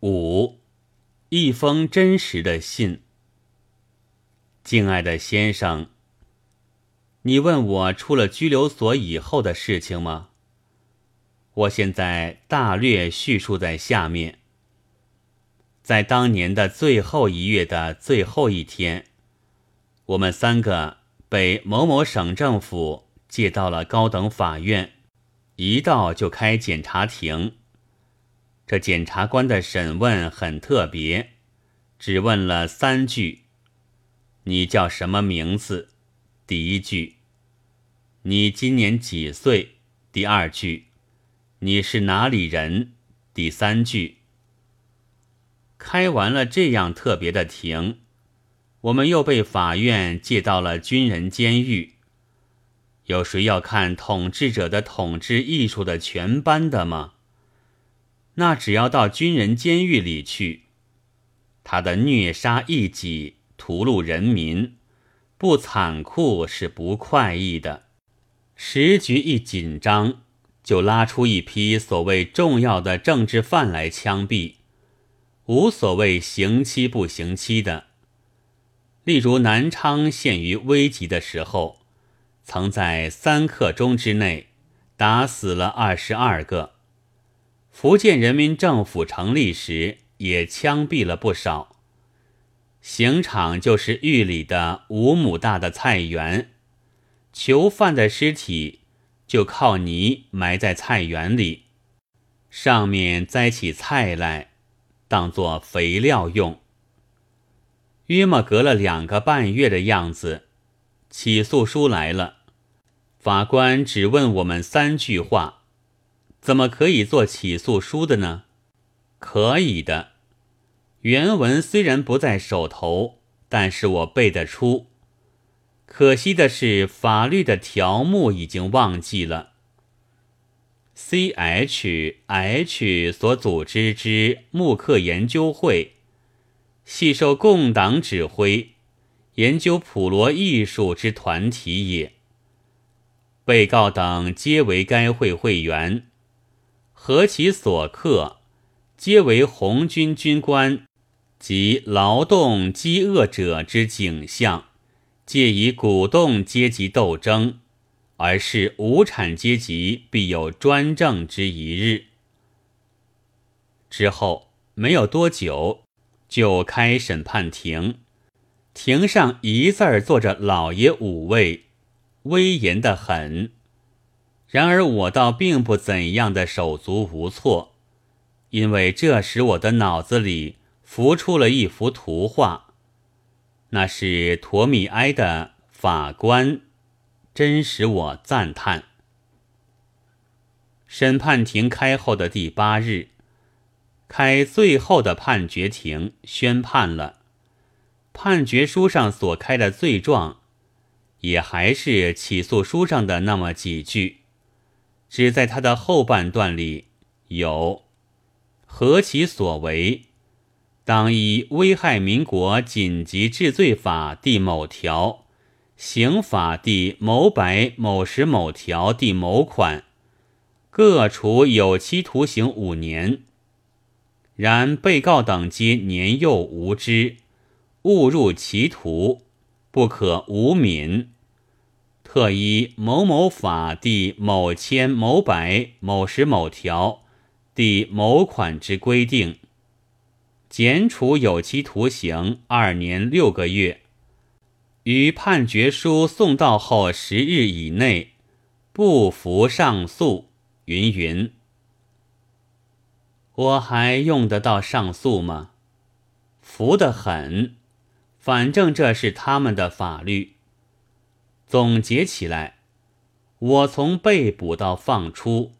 五，一封真实的信。敬爱的先生，你问我出了拘留所以后的事情吗？我现在大略叙述在下面。在当年的最后一月的最后一天，我们三个被某某省政府借到了高等法院，一到就开检察庭。这检察官的审问很特别，只问了三句：“你叫什么名字？”第一句：“你今年几岁？”第二句：“你是哪里人？”第三句。开完了这样特别的庭，我们又被法院借到了军人监狱。有谁要看统治者的统治艺术的全班的吗？那只要到军人监狱里去，他的虐杀异己、屠戮人民，不残酷是不快意的。时局一紧张，就拉出一批所谓重要的政治犯来枪毙。无所谓刑期不刑期的，例如南昌陷于危急的时候，曾在三刻钟之内打死了二十二个；福建人民政府成立时也枪毙了不少。刑场就是狱里的五亩大的菜园，囚犯的尸体就靠泥埋在菜园里，上面栽起菜来。当做肥料用。约莫隔了两个半月的样子，起诉书来了。法官只问我们三句话：怎么可以做起诉书的呢？可以的。原文虽然不在手头，但是我背得出。可惜的是，法律的条目已经忘记了。C H H 所组织之木刻研究会，系受共党指挥，研究普罗艺术之团体也。被告等皆为该会会员，何其所刻，皆为红军军官及劳动饥饿者之景象，借以鼓动阶级斗争。而是无产阶级必有专政之一日。之后没有多久，就开审判庭，庭上一字儿坐着老爷五位，威严的很。然而我倒并不怎样的手足无措，因为这时我的脑子里浮出了一幅图画，那是陀米埃的法官。真使我赞叹。审判庭开后的第八日，开最后的判决庭，宣判了。判决书上所开的罪状，也还是起诉书上的那么几句，只在他的后半段里有“何其所为”，当依危害民国紧急治罪法第某条。刑法第某百某十某条第某款，各处有期徒刑五年。然被告等皆年幼无知，误入歧途，不可无敏。特依某某法第某千某百某十某条第某款之规定，减处有期徒刑二年六个月。于判决书送到后十日以内，不服上诉。云云，我还用得到上诉吗？服得很，反正这是他们的法律。总结起来，我从被捕到放出，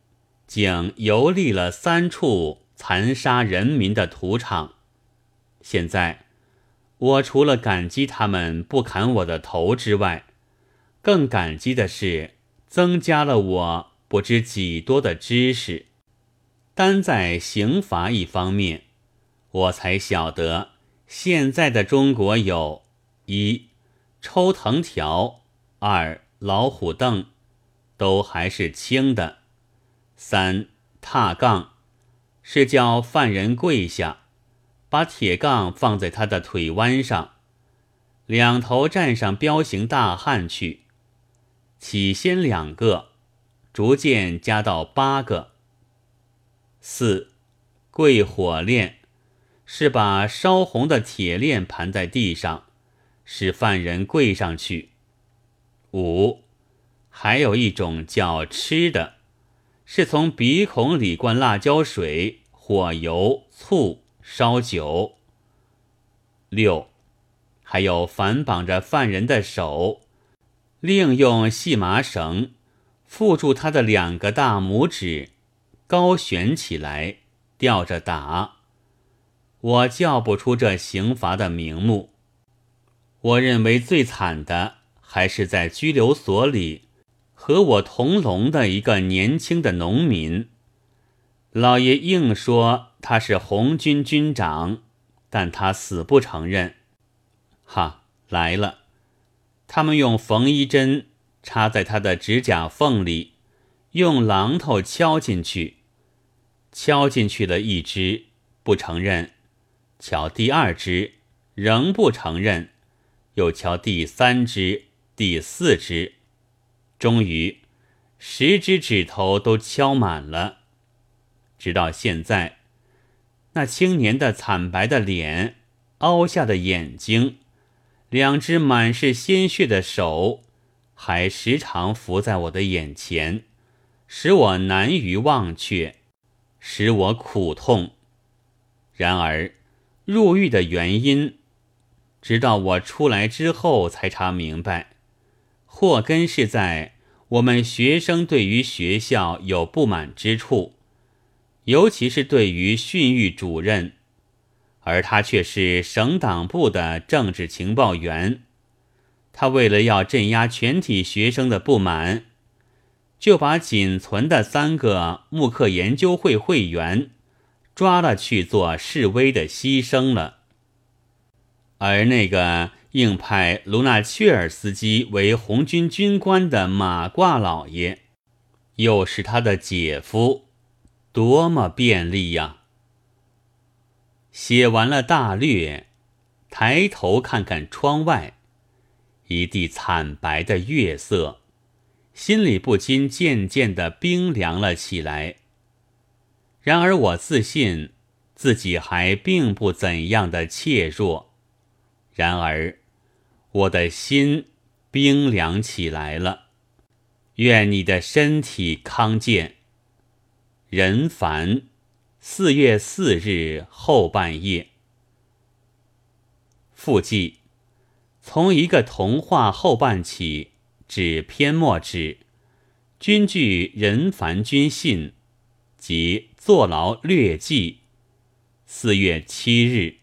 竟游历了三处残杀人民的土场。现在。我除了感激他们不砍我的头之外，更感激的是增加了我不知几多的知识。单在刑罚一方面，我才晓得现在的中国有：一抽藤条，二老虎凳，都还是轻的；三踏杠，是叫犯人跪下；把铁杠放在他的腿弯上，两头站上彪形大汉去。起先两个，逐渐加到八个。四，跪火链，是把烧红的铁链盘在地上，使犯人跪上去。五，还有一种叫吃的，是从鼻孔里灌辣椒水、火油、醋。烧酒。六，还有反绑着犯人的手，另用细麻绳缚住他的两个大拇指，高悬起来，吊着打。我叫不出这刑罚的名目。我认为最惨的还是在拘留所里和我同笼的一个年轻的农民。老爷硬说他是红军军长，但他死不承认。哈，来了！他们用缝衣针插在他的指甲缝里，用榔头敲进去，敲进去了一只，不承认；敲第二只，仍不承认；又敲第三只、第四只，终于十只指头都敲满了。直到现在，那青年的惨白的脸、凹下的眼睛、两只满是鲜血的手，还时常浮在我的眼前，使我难于忘却，使我苦痛。然而，入狱的原因，直到我出来之后才查明白，祸根是在我们学生对于学校有不满之处。尤其是对于训育主任，而他却是省党部的政治情报员。他为了要镇压全体学生的不满，就把仅存的三个木刻研究会会员抓了去做示威的牺牲了。而那个硬派卢纳切尔斯基为红军军官的马褂老爷，又是他的姐夫。多么便利呀！写完了大略，抬头看看窗外，一地惨白的月色，心里不禁渐渐的冰凉了起来。然而我自信自己还并不怎样的怯弱，然而我的心冰凉起来了。愿你的身体康健。人凡，四月四日后半夜。附记：从一个童话后半起至篇末止，均据任凡君信及坐牢略记。四月七日。